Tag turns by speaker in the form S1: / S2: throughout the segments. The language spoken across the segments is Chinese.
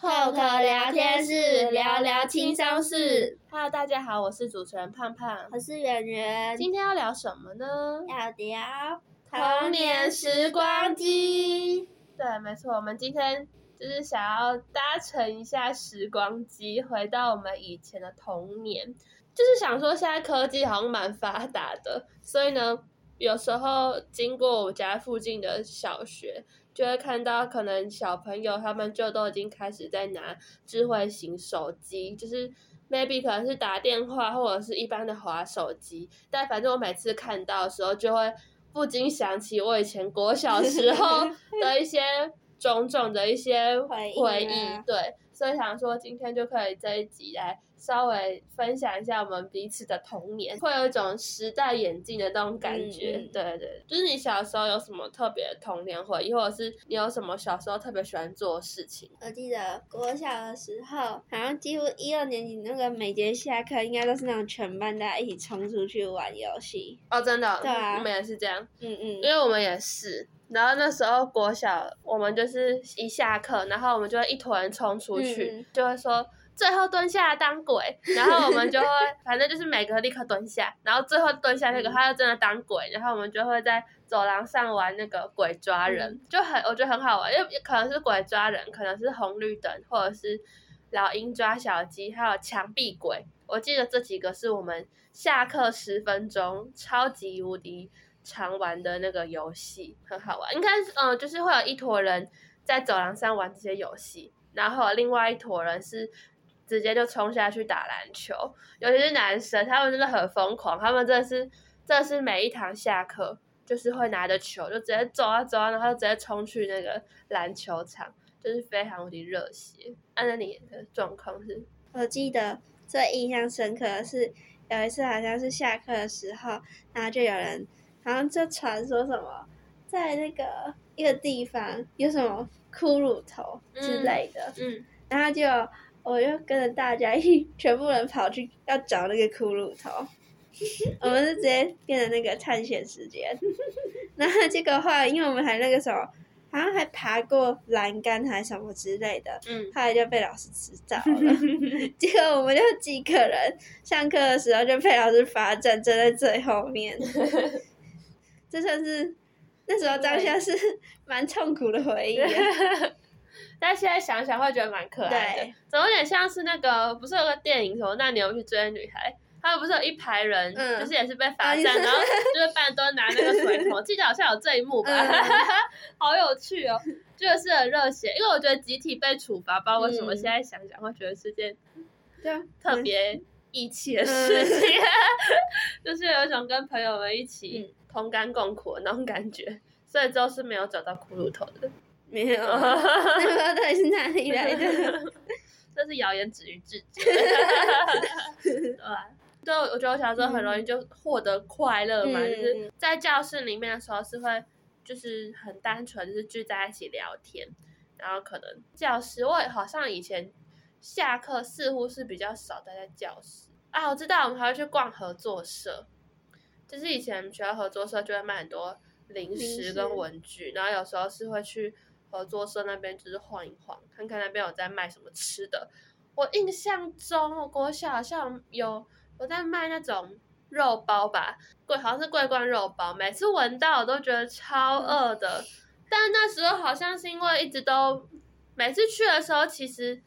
S1: 透课聊天室，聊聊轻松事。
S2: Hello，大家好，我是主持人胖胖，
S1: 我是圆圆。
S2: 今天要聊什么呢？
S1: 要聊
S2: 童年时光机。对，没错，我们今天就是想要搭乘一下时光机，回到我们以前的童年。就是想说，现在科技好像蛮发达的，所以呢，有时候经过我家附近的小学。就会看到，可能小朋友他们就都已经开始在拿智慧型手机，就是 maybe 可能是打电话或者是一般的滑手机，但反正我每次看到的时候，就会不禁想起我以前国小时候的一些种种的一些回忆，对。所以想说，今天就可以这一集来稍微分享一下我们彼此的童年，会有一种时代演进的那种感觉。嗯、对对，就是你小时候有什么特别的童年回忆，或者是你有什么小时候特别喜欢做的事情？
S1: 我记得国小的时候，好像几乎一二年级那个每节下课，应该都是那种全班大家一起冲出去玩游戏。
S2: 哦，真的？
S1: 对啊，
S2: 我们也是这样。
S1: 嗯嗯，
S2: 因为我们也是。然后那时候国小，我们就是一下课，然后我们就会一坨人冲出去，嗯、就会说最后蹲下当鬼，然后我们就会反正就是每个立刻蹲下，然后最后蹲下那个他就真的当鬼，然后我们就会在走廊上玩那个鬼抓人，嗯、就很我觉得很好玩，因为可能是鬼抓人，可能是红绿灯，或者是老鹰抓小鸡，还有墙壁鬼，我记得这几个是我们下课十分钟超级无敌。常玩的那个游戏很好玩，应该是嗯，就是会有一坨人在走廊上玩这些游戏，然后另外一坨人是直接就冲下去打篮球，尤其是男生，他们真的很疯狂，他们真的是，真的是每一堂下课就是会拿着球就直接走啊走啊，然后就直接冲去那个篮球场，就是非常无敌热血。按照你的状况是，
S1: 我记得最印象深刻的是有一次好像是下课的时候，然后就有人。好像就传说什么，在那个一个地方有什么骷髅头之类的，
S2: 嗯，嗯
S1: 然后就我就跟着大家一起，全部人跑去要找那个骷髅头，我们是直接变成那个探险时间，然后结果后来因为我们还那个时候好像还爬过栏杆还是什么之类的，
S2: 嗯，
S1: 后来就被老师知道了，结果我们就几个人上课的时候就被老师罚站，站在最后面。这算是那时候当下是蛮痛苦的回忆，
S2: 但现在想想会觉得蛮可爱的，怎么有点像是那个不是有个电影什么那牛去追女孩，他们不是有一排人，嗯、就是也是被罚站，然后就是半蹲拿那个水桶，记得好像有这一幕吧，嗯、好有趣哦，就是很热血，因为我觉得集体被处罚，不知道为什么现在想想会觉得是件对特别义气的事情，就是有一种跟朋友们一起。同甘共苦的那种感觉，所以之后是没有找到骷髅头的，
S1: 没有，那个到底是哪里来的？
S2: 这是谣言止于智者，对吧？对，我觉得我小时候很容易就获得快乐嘛，嗯、就是在教室里面的时候是会，就是很单纯，就是聚在一起聊天，然后可能教室，我好像以前下课似乎是比较少待在教室啊，我知道我们还会去逛合作社。就是以前学校合作社就会卖很多零食跟文具，然后有时候是会去合作社那边就是晃一晃，看看那边有在卖什么吃的。我印象中，我国小好像有有在卖那种肉包吧，贵好像是桂冠肉包，每次闻到我都觉得超饿的。但那时候好像是因为一直都每次去的时候，其实。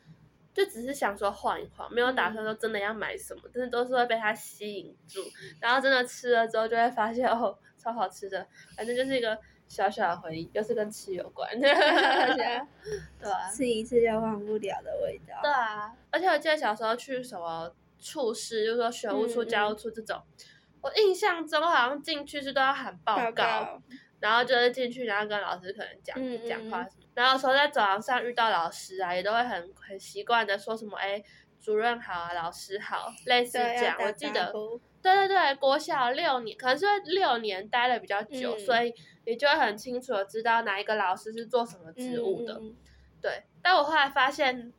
S2: 就只是想说晃一晃，没有打算说真的要买什么，嗯、但是都是会被它吸引住，然后真的吃了之后就会发现哦，超好吃的，反正就是一个小小的回忆，又是跟吃有关，对啊，
S1: 吃一次就忘不了的味道。
S2: 对啊，而且我记得小时候去什么处室，就是说学务处、教务处这种，嗯、我印象中好像进去是都要喊报告，报告然后就是进去，然后跟老师可能讲、嗯、讲话什么。然后有时候在走廊上遇到老师啊，也都会很很习惯的说什么，哎，主任好啊，老师好，类似这样。我记得，对对对，国小六年，可能是六年待的比较久，嗯、所以你就会很清楚的知道哪一个老师是做什么职务的。嗯、对，但我后来发现，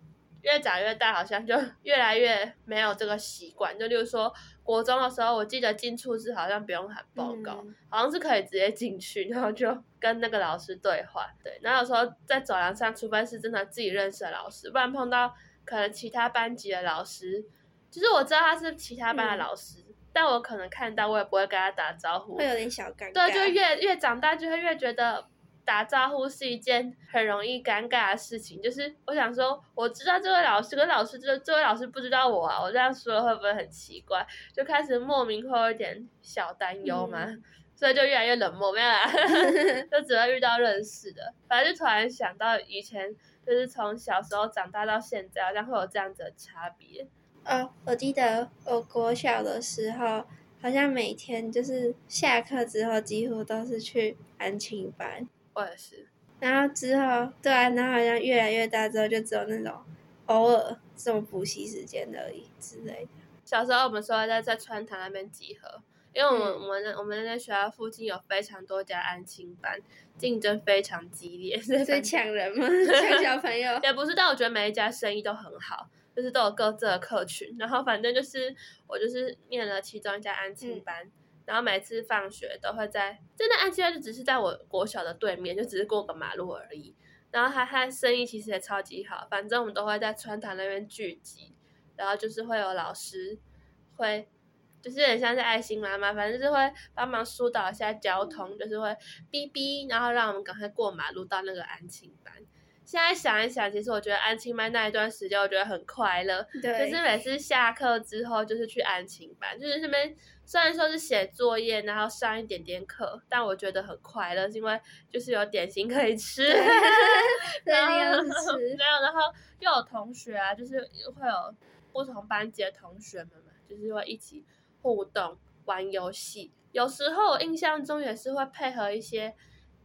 S2: 越长越大，好像就 越来越没有这个习惯。就例如说，国中的时候，我记得进处室好像不用喊报告，嗯、好像是可以直接进去，然后就跟那个老师对话。对，然后有时候在走廊上，除非是真的自己认识的老师，不然碰到可能其他班级的老师，其实我知道他是其他班的老师，嗯、但我可能看到我也不会跟他打招呼，
S1: 会有点小尴尬。
S2: 对，就越越长大就会越觉得。打招呼是一件很容易尴尬的事情，就是我想说，我知道这位老师，跟老师这这位老师不知道我啊，我这样说会不会很奇怪？就开始莫名会有一点小担忧嘛，嗯、所以就越来越冷漠，没有啦，就只会遇到认识的，反正就突然想到以前，就是从小时候长大到现在，好像会有这样子的差别。
S1: 哦，我记得我国小的时候，好像每天就是下课之后，几乎都是去安亲班。
S2: 我也是，
S1: 然后之后，对啊，然后好像越来越大之后，就只有那种偶尔这种补习时间而已之类的。
S2: 小时候我们说在在川潭那边集合，因为我们、嗯、我们我们那学校附近有非常多家安亲班，竞争非常激烈，
S1: 所以抢人吗？抢小朋友？
S2: 也不是，但我觉得每一家生意都很好，就是都有各自的客群。然后反正就是我就是念了其中一家安亲班。嗯然后每次放学都会在，真的安亲班就只是在我国小的对面，就只是过个马路而已。然后他他生意其实也超级好，反正我们都会在川潭那边聚集，然后就是会有老师会，就是有点像是爱心妈妈，反正就是会帮忙疏导一下交通，就是会哔哔，然后让我们赶快过马路到那个安亲班。现在想一想，其实我觉得安亲班那一段时间，我觉得很快乐。对。就是每次下课之后，就是去安亲班，就是那边虽然说是写作业，然后上一点点课，但我觉得很快乐，是因为就是有点心可以吃。对。然后，没有，然后又有同学啊，就是会有不同班级的同学们嘛，就是会一起互动、玩游戏。有时候印象中也是会配合一些。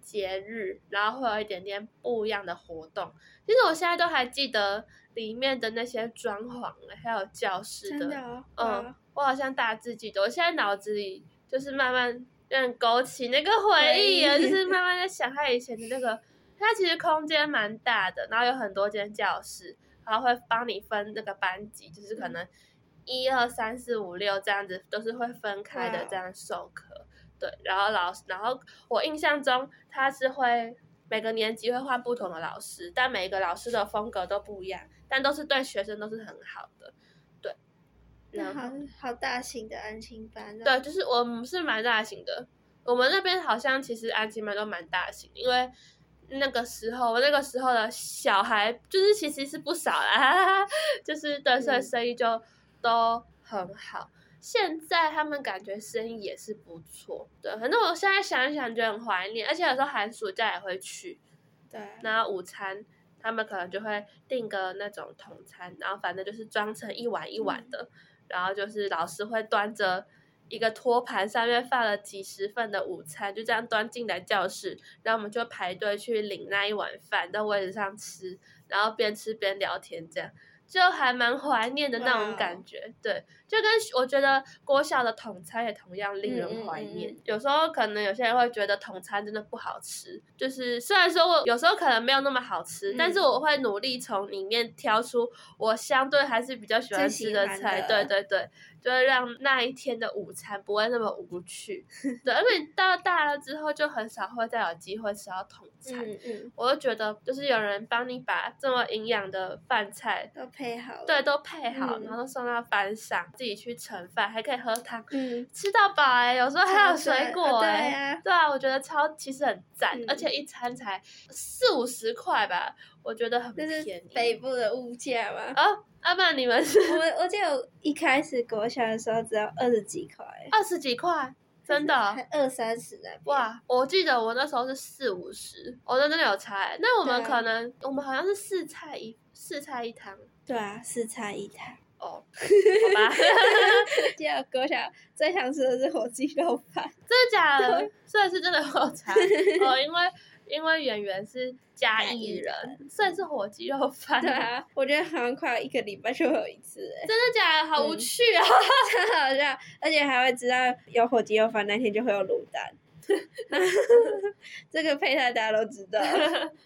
S2: 节日，然后会有一点点不一样的活动。其实我现在都还记得里面的那些装潢，还有教室的，的哦、嗯，我好像大致记得。我现在脑子里就是慢慢有点勾起那个回忆啊，就是慢 慢在想他以前的那个。它其实空间蛮大的，然后有很多间教室，然后会帮你分那个班级，就是可能一二三四五六这样子，都是会分开的这样授课。对，然后老师，然后我印象中他是会每个年级会换不同的老师，但每一个老师的风格都不一样，但都是对学生都是很好的。对，
S1: 然后好大型的安亲班。
S2: 对，就是我们是蛮大型的，我们那边好像其实安亲班都蛮大型，因为那个时候那个时候的小孩就是其实是不少啦，就是对，所以生意就都很好。现在他们感觉生意也是不错，对，反正我现在想一想就很怀念，而且有时候寒暑假也会去，
S1: 对，
S2: 然后午餐他们可能就会订个那种统餐，然后反正就是装成一碗一碗的，嗯、然后就是老师会端着一个托盘，上面放了几十份的午餐，就这样端进来教室，然后我们就排队去领那一碗饭，在位置上吃，然后边吃边聊天这样。就还蛮怀念的那种感觉.对，就跟我觉得国小的统餐也同样令人怀念。嗯嗯嗯、有时候可能有些人会觉得统餐真的不好吃，就是虽然说我有时候可能没有那么好吃，嗯、但是我会努力从里面挑出我相对还是比较喜欢吃的菜，的对对对。就会让那一天的午餐不会那么无趣，对，而且到大了之后就很少会再有机会吃到统餐。嗯嗯，我就觉得就是有人帮你把这么营养的饭菜
S1: 都配好，
S2: 对，都配好，嗯、然后送到班上，自己去盛饭，还可以喝汤，嗯，吃到饱哎、欸，有时候还有水果哎、欸，对，对啊，我觉得超其实很赞，嗯、而且一餐才四五十块吧，我觉得很便宜。
S1: 北部的物价嘛。
S2: 啊、不然你们是？
S1: 我我记得我一开始国小的时候只要二十几块，
S2: 二十几块，真的？
S1: 二三十的。
S2: 哇，我记得我那时候是四五十，我真的有差。那我们可能，啊、我们好像是四菜一四菜一汤。
S1: 对啊，四菜一汤。
S2: 哦，好吧。
S1: 记得国小最想吃的是火鸡肉饭，真
S2: 的假的？所以是真的有差哦，因为。因为圆圆是嘉义人，所以是火鸡肉饭。
S1: 对啊，我觉得好像快要一个礼拜就会有一次，哎，
S2: 真的假的？好无趣啊，
S1: 真的好笑，而且还会知道有火鸡肉饭那天就会有卤蛋。这个配菜大家都知道，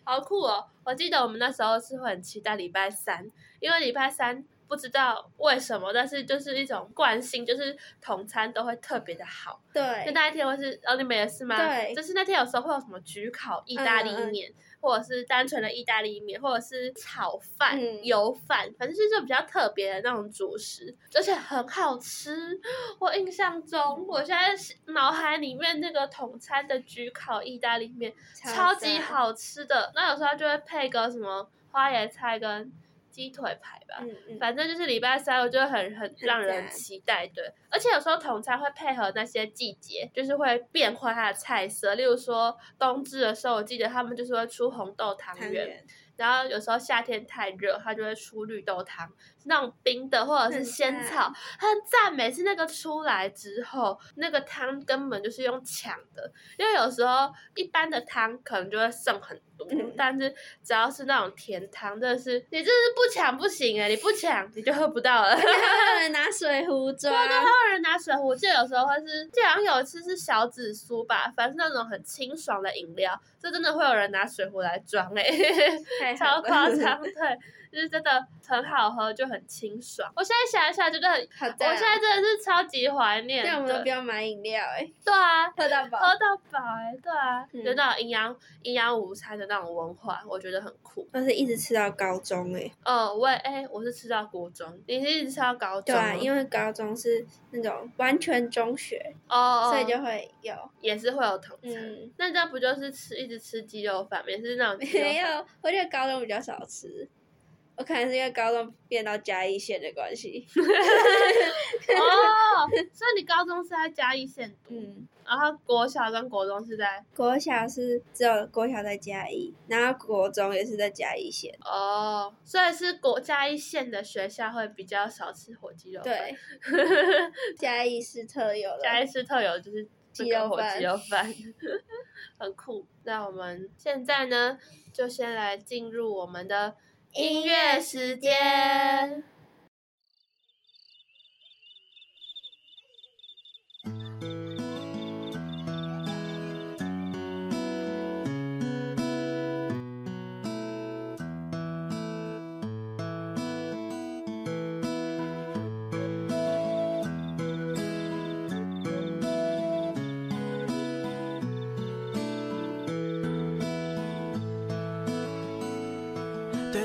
S2: 好酷哦！我记得我们那时候是会很期待礼拜三，因为礼拜三不知道为什么，但是就是一种惯性，就是统餐都会特别的好。
S1: 对，
S2: 就那一天会是，哦，你们也是吗？
S1: 对，
S2: 就是那天有时候会有什么焗烤意大利面。或者是单纯的意大利面，或者是炒饭、嗯、油饭，反正就是比较特别的那种主食，而且很好吃。我印象中，我现在脑海里面那个统餐的焗烤意大利面超级好吃的，那有时候就会配个什么花椰菜跟。鸡腿排吧，嗯嗯、反正就是礼拜三，我就很很让人期待，对。而且有时候统餐会配合那些季节，就是会变换它的菜色。例如说冬至的时候，我记得他们就是会出红豆汤圆，然后有时候夏天太热，它就会出绿豆汤，是那种冰的或者是仙草，很赞。每次那个出来之后，那个汤根本就是用抢的，因为有时候一般的汤可能就会剩很多。嗯、但是只要是那种甜汤，真的是你这是不抢不行哎！你不抢你就喝不到了。还
S1: 有人拿水壶装，
S2: 对对，还有人拿水壶。记得有时候会是，好像有一次是小紫苏吧，反正是那种很清爽的饮料，这真的会有人拿水壶来装哎，超夸张，对。就是真的很好喝，就很清爽。我现在想一想，觉得很，好我现在真的是超级怀念。
S1: 对，我们都不要买饮料哎、欸。
S2: 对啊，
S1: 喝到饱。
S2: 喝到饱哎、欸，对啊，嗯、就那种营养营养午餐的那种文化，我觉得很酷。
S1: 但是一直吃到高中哎、欸。
S2: 哦，我哎、欸，我是吃到国中，你是一直吃到高中。对
S1: 啊，因为高中是那种完全中学哦，所以就会有，
S2: 也是会有统餐。嗯、那这样不就是吃一直吃鸡肉饭，也是那种。
S1: 没有，我觉得高中比较少吃。我可能是因为高中变到嘉义县的关系。
S2: 哦，所以你高中是在嘉义县读，嗯，然后国小跟国中是在？
S1: 国小是只有国小在嘉义，然后国中也是在嘉义县。
S2: 哦，所以是国嘉义县的学校会比较少吃火鸡肉饭。
S1: 对，嘉义市特有的。
S2: 嘉义市特有的就是鸡肉火鸡肉饭，很酷。那我们现在呢，就先来进入我们的。音乐时间。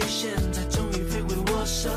S3: 现在终于飞回
S2: 我手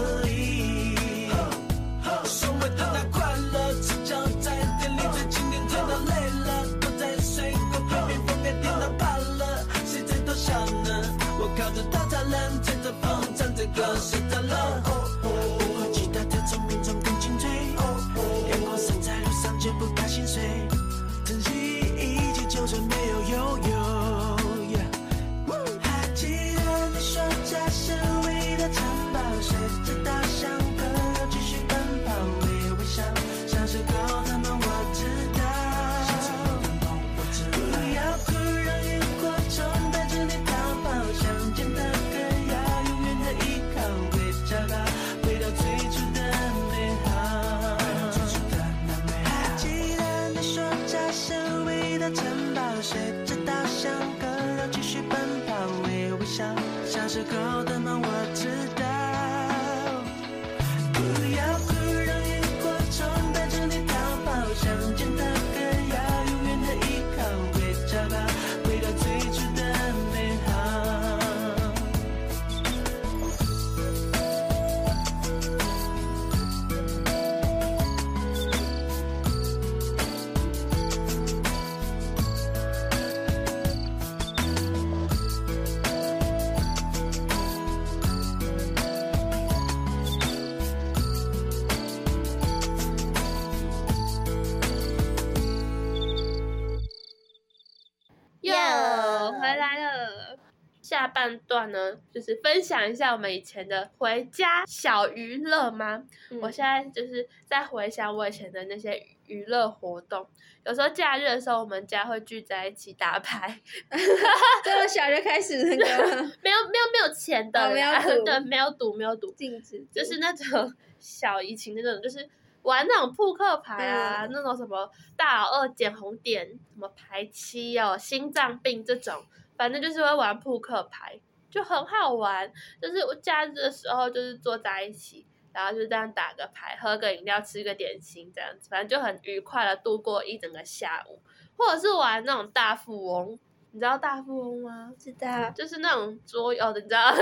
S2: 下半段呢，就是分享一下我们以前的回家小娱乐吗？
S1: 嗯。
S2: 我现在就是在回想我以前的那些娱乐活动。有时候假日的时候，我们家会聚在一起打牌，
S1: 这么小就开始那个
S2: 没有没有没有钱的，
S1: 哦没有赌。
S2: 对，没有赌没有赌，
S1: 禁止，
S2: 就是那种小怡情的那种，就是玩那种扑克牌啊，
S1: 嗯。
S2: 那种什么大老二捡红点，什么排七哦，心脏病这种，反正就是会玩扑克牌，就很好玩。就是我假日的时候，就是坐在一起，然后就这样打个牌，喝个饮料，吃个点心，这样子，反正就很愉快的度过一整个下午。或者是玩那种大富翁，你知道大富翁吗？
S1: 知道，
S2: 就是那种桌游的，你知道？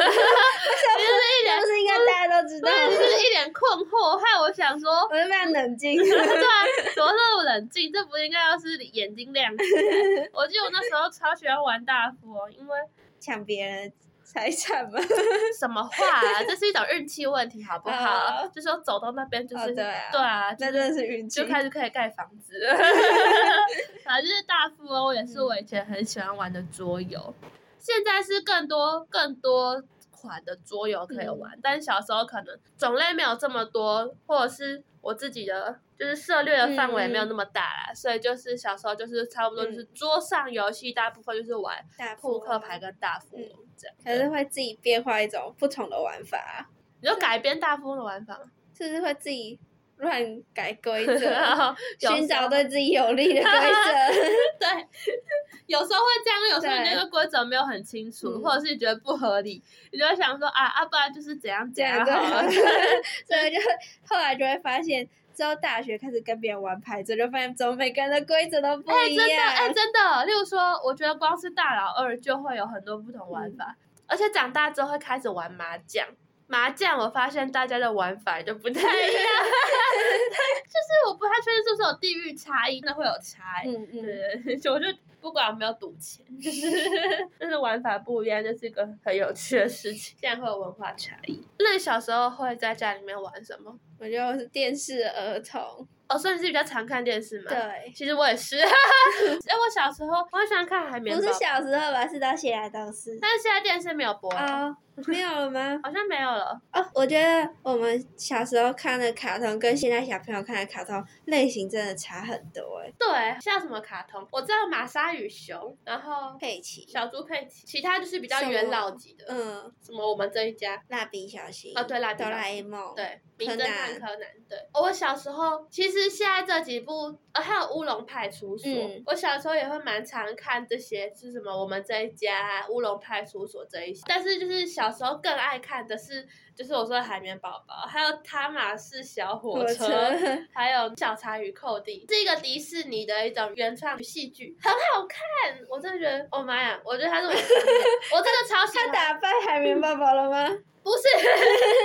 S2: 困惑，害我想说，
S1: 我是非常冷静，
S2: 对啊，怎么那么冷静？这不应该要是眼睛亮起来？我记得我那时候超喜欢玩大富翁，因为
S1: 抢别人财产嘛？
S2: 什么话啊？这是一种运气问题，好不好？
S1: 哦
S2: 就说走到那边就是、
S1: 哦对啊
S2: 对啊，
S1: 那真的是运气。
S2: 就开始可以盖房子。反正就是大富翁也是我以前很喜欢玩的桌游，现在是更多更多款的桌游可以玩，但是小时候可能种类没有这么多，或者是我自己的就是涉猎的范围没有那么大啦，所以就是小时候就是差不多就是桌上游戏大部分就是玩
S1: 大
S2: 扑克牌跟大富翁这样。
S1: 可是会自己变化一种不同的玩法啊，
S2: 你就改编大富翁的玩法吗，
S1: 就是会自己乱改
S2: 规则，
S1: 寻找对自己有利的规则。
S2: 对，有时候会这样，有时候那个规则没有很清楚，
S1: 嗯
S2: 或者是你觉得不合理，你就会想说啊啊，不然就是怎样怎
S1: 这样
S2: 样好了。
S1: 对，所以就后来就会发现，之后大学开始跟别人玩牌就发现怎么每个人的规则都不
S2: 哎、
S1: 一
S2: 真的，哎、
S1: 样。
S2: 真的。例如说，我觉得光是大老二就会有很多不同玩法，而且长大之后会开始玩麻将。麻将，我发现大家的玩法就不太一样，就是我不太确定是不是有地域差异，那会有差异。
S1: 嗯嗯，
S2: 对，就我就不管有没有赌钱，就是 就是玩法不一样，就是一个很有趣的事情。这样会有文化差异。那你小时候会在家里面玩什么？
S1: 我觉得我是电视儿童。
S2: 哦，所以你是比较常看电视嘛？，
S1: 对，
S2: 其实我也是。哎，我小时候我很喜欢看海绵
S1: 不是小时候吧，是到现在都是。
S2: 但是现在电视没有播了，
S1: 啊，没有了吗？
S2: 好像没有了。
S1: 哦，我觉得我们小时候看的卡通跟现在小朋友看的卡通类型真的差很多哎。
S2: 对，像什么卡通？我知道玛莎与熊，然后
S1: 佩奇，
S2: 小猪佩奇，其他就是比较元老级的，
S1: 嗯，
S2: 什么我们这一家。
S1: 蜡笔小新，
S2: 哦，对，蜡笔
S1: 哆啦 A 梦，，
S2: 对，名
S1: 柯
S2: 侦探
S1: 南
S2: 柯南，对。我小时候其实现在这几部，呃，还有乌龙派出所，
S1: 嗯
S2: 我小时候也会蛮常看这些，是什么我们这一家、乌龙派出所这一些。但是就是小时候更爱看的是，就是我说的海绵宝宝，还有汤马士小火
S1: 火车，
S2: 还有小茶与寇弟，是一个迪士尼的一种原创戏剧，很好看。我真的觉得，哦妈呀，我觉得它是我我真的超喜欢。
S1: 他打败海绵宝宝了吗？
S2: 不是，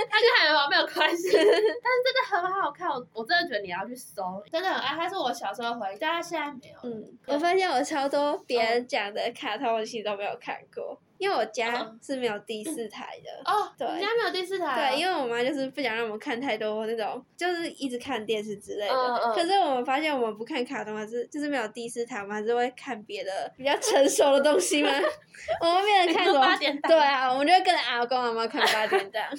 S2: 它跟海绵宝宝没有关系，但是真的很好看，我我真的觉得你要去搜，真的很爱。它是我小时候回忆，但它现在没有。
S1: 嗯，我发现我超多别人讲的卡通，我其实都没有看过，因为我家
S2: 嗯
S1: 是没有第四台的。
S2: 哦，
S1: 对
S2: 你家没有第四台、啊？
S1: 对，因为我妈就是不想让我们看太多那种，就是一直看电视之类的。
S2: 嗯嗯
S1: 可是我们发现我们不看卡通，还是就是没有第四台，我们还是会看别的比较成熟的东西吗？我们变成看什
S2: 么？八点档
S1: 对啊，我们就会跟着阿公阿妈看八点档。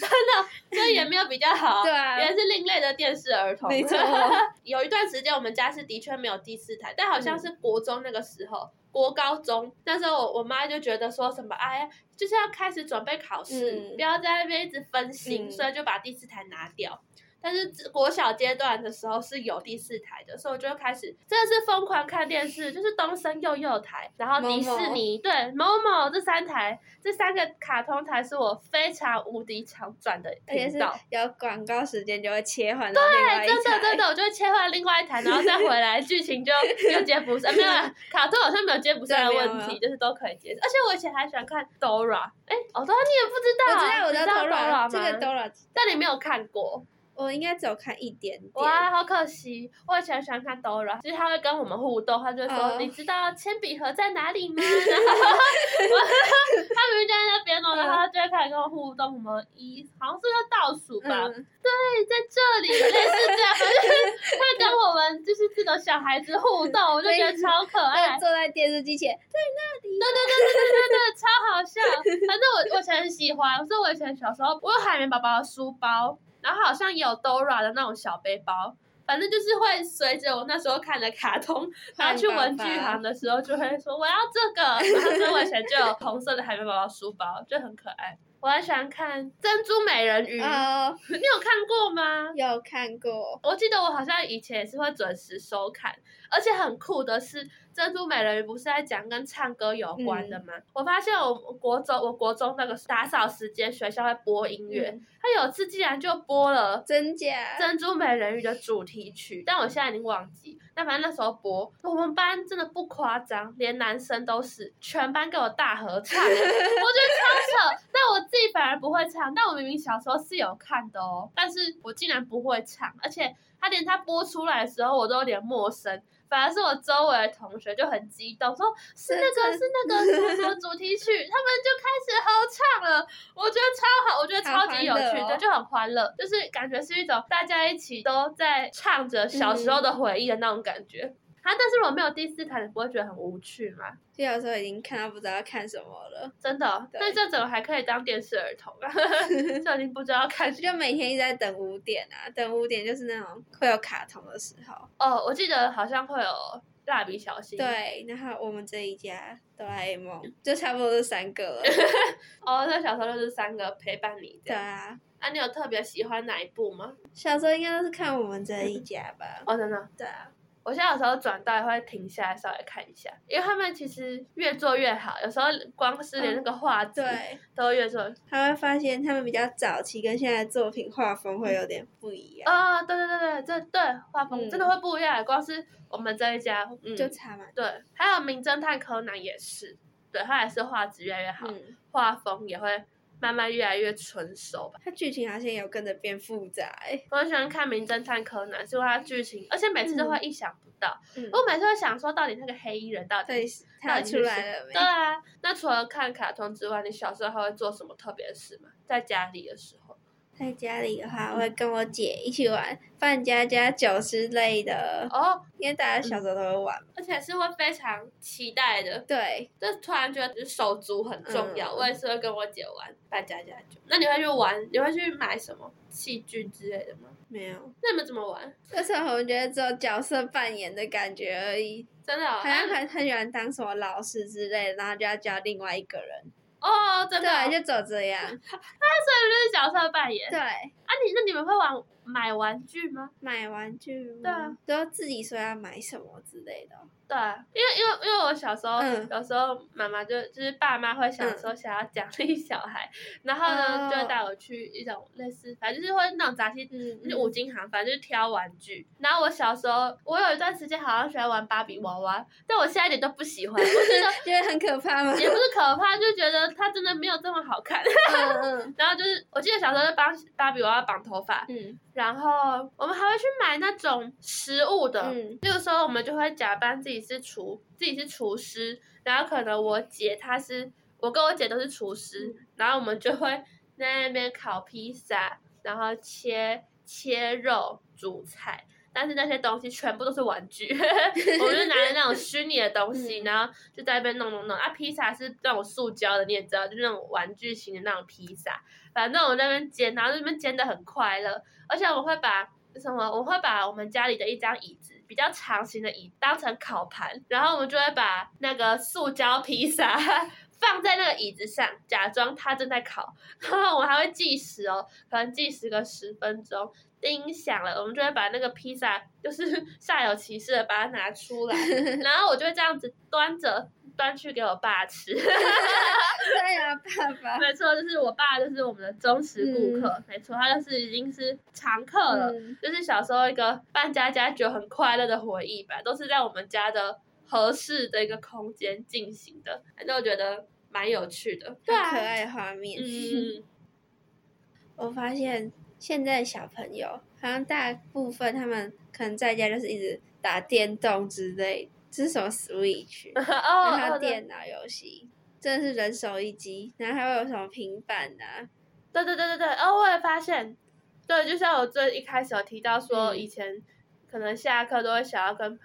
S2: 所以也没有比较好。
S1: 对啊
S2: 也是另类的电视儿童。
S1: 没错
S2: 有一我们家是的确没有第四台，但好像是国中那个时候。国高中那时候我，我妈就觉得说什么，哎呀，就是要开始准备考试，
S1: 嗯
S2: 不要在那边一直分心，
S1: 嗯
S2: 所以就把第四台拿掉。但是国小阶段的时候是有第四台的，所以我就开始真的是疯狂看电视，就是东森幼幼台，然后迪士尼某某对某某这三台，这三个卡通台是我非常无敌常转的频道。
S1: 有广告时间就会切换到另外一。
S2: 对，真的真的，我就会切换另外一台，然后再回来，剧情就又接不上。没有，卡通好像没有接不上的问题，就是都可以接。而且我以前还喜欢看 Dora，哎，哦，Dora 你也不知道？
S1: 我知道，我知道 Dora 吗？这个 Dora，
S2: 但你没有看过。
S1: 我应该只有看一点点。
S2: 哇，好可惜！我以前喜欢看 Dora，就是他会跟我们互动，他就说：“ oh. 你知道铅笔盒在哪里吗？”然后 他明明就在那边哦，然后他就会开始跟我互动，什么一好像是要倒数吧？嗯、对，在这里类似这样，反正会跟我们就是这种小孩子互动，我就觉得超可 爱。
S1: 坐在电视机前，在那里。
S2: 对对对对对对对，超好笑。反正我我以前很喜欢，所以我以前小时候我有海绵宝宝的书包。然后好像也有 Dora 的那种小背包，反正就是会随着我那时候看的卡通，然后去文具行的时候就会说我要这个，然后所以我以前就有红色的海绵宝宝书包，就很可爱。我还喜欢看《珍珠美人鱼》，uh, 你有看过吗？
S1: 有看过。
S2: 我记得我好像以前也是会准时收看，而且很酷的是，《珍珠美人鱼》不是在讲跟唱歌有关的吗？嗯、我发现我国中，我国中那个打扫时间，学校会播音乐，他、嗯、有次竟然就播了
S1: 真假《
S2: 珍珠美人鱼》的主题曲，但我现在已经忘记。但反正那时候播，我们班真的不夸张，连男生都是全班给我大合唱，我觉得超扯。但我自己反而不会唱，但我明明小时候是有看的哦，但是我竟然不会唱，而且他连他播出来的时候我都有点陌生，反而是我周围的同学就很激动，说是那个是那个什么什么主题曲，他们就开始合唱了，我觉得超好，我觉得超级有趣，就、哦、就很欢乐，就是感觉是一种大家一起都在唱着小时候的回忆的那种感觉。嗯啊！但是如果没有第四台，你不会觉得很无趣吗？
S1: 就有时候已经看到不知道要看什么了，
S2: 真的。对那这怎么还可以当电视儿童啊？就已经不知道看
S1: 就每天一直在等五点啊，等五点就是那种会有卡通的时候。
S2: 哦，我记得好像会有蜡笔小新。
S1: 对，然后我们这一家哆啦 A 梦就差不多是三个了。
S2: 哦，那小时候就是三个陪伴你。
S1: 对啊。
S2: 啊，你有特别喜欢哪一部吗？
S1: 小时候应该都是看我们这一家吧。
S2: 哦，真的。
S1: 对啊。
S2: 我现在有时候转到也会停下来稍微看一下，因为他们其实越做越好，有时候光是连那个画质都越做，
S1: 他会发现他们比较早期跟现在作品画风会有点不一样。
S2: 啊、哦，对对对对，这对画风真的会不一样，嗯、光是我们这一家、
S1: 嗯、就差嘛。
S2: 对，还有名侦探柯南也是，对，他也是画质越来越好，嗯、画风也会。慢慢越来越成熟吧，
S1: 它剧情好像也有跟着变复杂。
S2: 我很喜欢看《名侦探柯南》，是因为它剧情，而且每次都会意想不到。嗯、我每次会想说，到底那个黑衣人到底
S1: 他出来了没？
S2: 对啊，那除了看卡通之外，你小时候还会做什么特别的事吗？在家里的时候。
S1: 在家里的话，我会跟我姐一起玩扮家家酒之类的
S2: 哦，
S1: 因为大家小时候都会玩，
S2: 而且是会非常期待的。
S1: 对，
S2: 就突然觉得手足很重要，嗯、我也是会跟我姐玩扮家家酒。那你会去玩？你会去买什么器具之类的吗？
S1: 没有。
S2: 那你们怎么玩？
S1: 那时候我觉得只有角色扮演的感觉而已，
S2: 真的、哦，
S1: 好像很很喜欢当什么老师之类的，然后就要教另外一个人。
S2: 哦，真的、
S1: 就走这样。那
S2: 所以就是角色扮演。
S1: 对。
S2: 啊，你那你们会玩买玩具吗？
S1: 买玩具吗？
S2: 对啊，
S1: 都要自己说要买什么之类的。
S2: 对，因为因为因为我小时候，嗯、有时候妈妈就就是爸妈会想说想要奖励小孩，嗯、然后呢、哦、就会带我去一种类似，反正就是会那种杂七，就是五金行，反正就是挑玩具。然后我小时候，我有一段时间好像喜欢玩芭比娃娃，但我现在一点都不喜欢，我觉得
S1: 觉得很可怕吗？
S2: 也不是可怕，就觉得它真的没有这么好看。嗯嗯。然后就是我记得小时候就帮芭比娃娃绑头发，嗯，然后我们还会去买那种食物的，嗯，那个时候我们就会假扮自己。是厨，自己是厨师，然后可能我姐她是，我跟我姐都是厨师，然后我们就会在那边烤披萨，然后切切肉、煮菜，但是那些东西全部都是玩具，我们就拿着那种虚拟的东西，然后就在那边弄弄弄。啊，披萨是那种塑胶的，你也知道，就是那种玩具型的那种披萨，反正我那边煎，然后那边煎的很快乐，而且我会把什么，我会把我们家里的一张椅子。比较长形的椅当成烤盘，然后我们就会把那个塑胶披萨 放在那个椅子上，假装它正在烤，然后我们还会计时哦，可能计时个十分钟。叮响了，我们就会把那个披萨，就是 煞有其事的把它拿出来，然后我就会这样子端着端去给我爸吃。对
S1: 呀，爸爸。
S2: 没错，就是我爸，就是我们的忠实顾客。嗯、没错，他就是已经是常客了，嗯、就是小时候一个扮家家酒很快乐的回忆吧，都是在我们家的合适的一个空间进行的，反正我觉得蛮有趣的，
S1: 对可爱画面。嗯，我发现。现在小朋友好像大部分他们可能在家就是一直打电动之类，这是什么 Switch，然后电脑游戏，真的是人手一机，然后还会有什么平板啊？
S2: 对对对对对，哦，我也发现，对，就像我最一开始有提到说，以前可能下课都会想要跟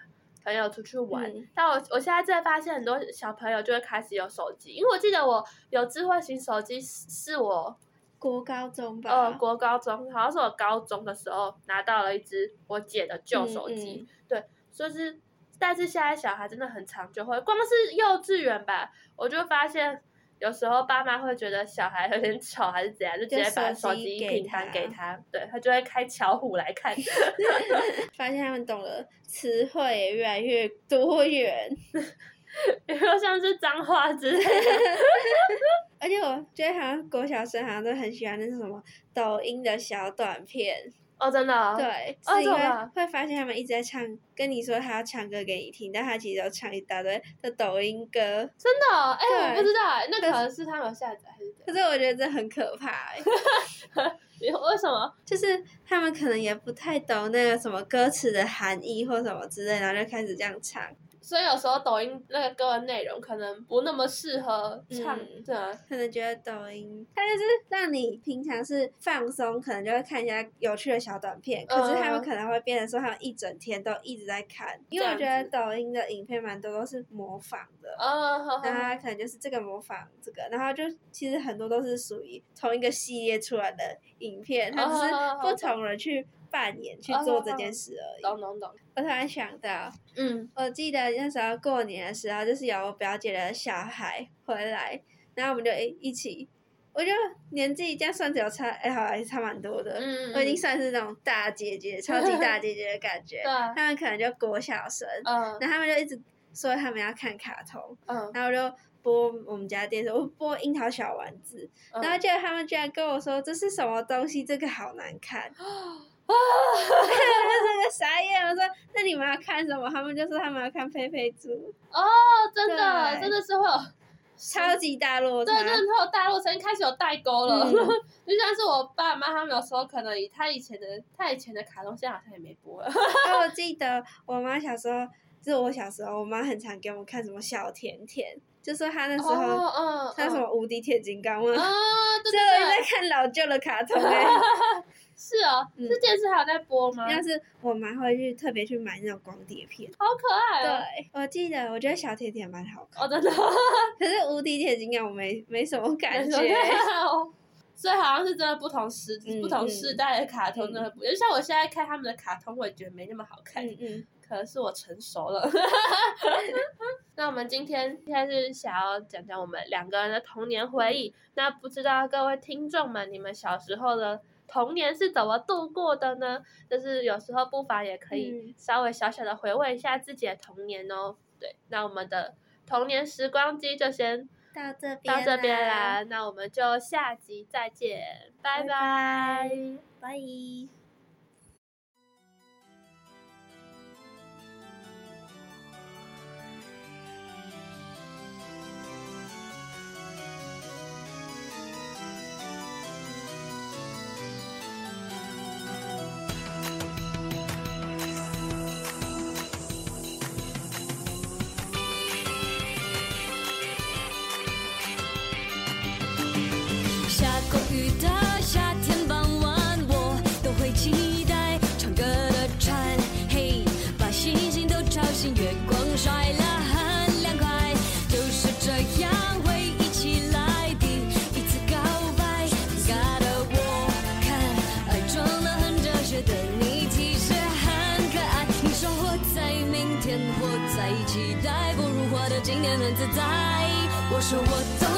S2: 朋友出去玩，嗯、但我我现在在发现很多小朋友就会开始有手机，因为我记得我有智慧型手机是是我。
S1: 国高中吧，
S2: 呃，国高中好像是我高中的时候拿到了一只我姐的旧手机，对，所以是，但是现在小孩真的很常就会，光是幼稚园吧，我就发现有时候爸妈会觉得小孩有点吵还是怎样，就直接把手机平板给他，对他就会开巧虎来看，
S1: 发现他们懂的词汇也越来越多元。
S2: 比如说像是脏话之类的，
S1: 而且我觉得好像国小生好像都很喜欢那是什么抖音的小短片
S2: 哦，真的、哦，
S1: 对，是因为会发现他们一直在唱，跟你说他要唱歌给你听，但他其实要唱一大堆的抖音歌，
S2: 真的、哦，哎、欸，我不知道，那可能是他们下载还是？
S1: 可是我觉得这很可怕、欸，
S2: 为什么？
S1: 就是他们可能也不太懂那个什么歌词的含义或什么之类，然后就开始这样唱。
S2: 所以有时候抖音那个歌的内容可能不那么适合唱，嗯、对啊，
S1: 可能觉得抖音它就是让你平常是放松，可能就会看一下有趣的小短片。可是他们可能会变成说，他们一整天都一直在看，因为我觉得抖音的影片蛮多都是模仿的，然后他可能就是这个模仿这个，然后就其实很多都是属于同一个系列出来的影片，它只是不同人去。扮演去做这件事而已。
S2: 懂懂懂。
S1: 我突然想到，嗯，我记得那时候过年的时候，就是有我表姐的小孩回来，然后我们就一起，我就年纪这样算只有差，哎，好像差蛮多的。嗯，我已经算是那种大姐姐，超级大姐姐的感觉。对。他们可能就国小生，嗯，然后他们就一直说他们要看卡通，嗯，然后我就播我们家电视，我播樱桃小丸子，然后结果他们居然跟我说这是什么东西，这个好难看。啊！我这个傻眼，我说那你们要看什么？他们就说他们要看佩佩猪。
S2: 哦，真的，真的是会有
S1: 超级大落差。
S2: 对，真的会有大落差，开始有代沟了。嗯、就像是我爸妈他们有时候可能以他以前的他以前的卡通，现在好像也没播了。
S1: 我记得我妈小时候，就是我小时候，我妈很常给我们看什么小甜甜，就说她那时候，嗯，她什么无敌铁金刚嘛。啊、哦，对对在看老旧的卡通哎。
S2: 是哦，是电视还有在播吗？
S1: 要是我妈会去特别去买那种光碟片，
S2: 好可爱
S1: 哦。对，我记得，我觉得小甜甜蛮好看。
S2: 哦，真的。
S1: 可是无敌铁金刚我没没什么感觉。
S2: 所以好像是真的不同时不同时代的卡通真的不，就像我现在看他们的卡通，我也觉得没那么好看。嗯嗯。可能是我成熟了。那我们今天现在是想要讲讲我们两个人的童年回忆。那不知道各位听众们，你们小时候的。童年是怎么度过的呢？就是有时候不妨也可以稍微小小的回味一下自己的童年哦。对，那我们的童年时光机就先
S1: 到这边
S2: 到这边啦。那我们就下集再见，拜拜，
S1: 拜
S4: 在。我说我懂。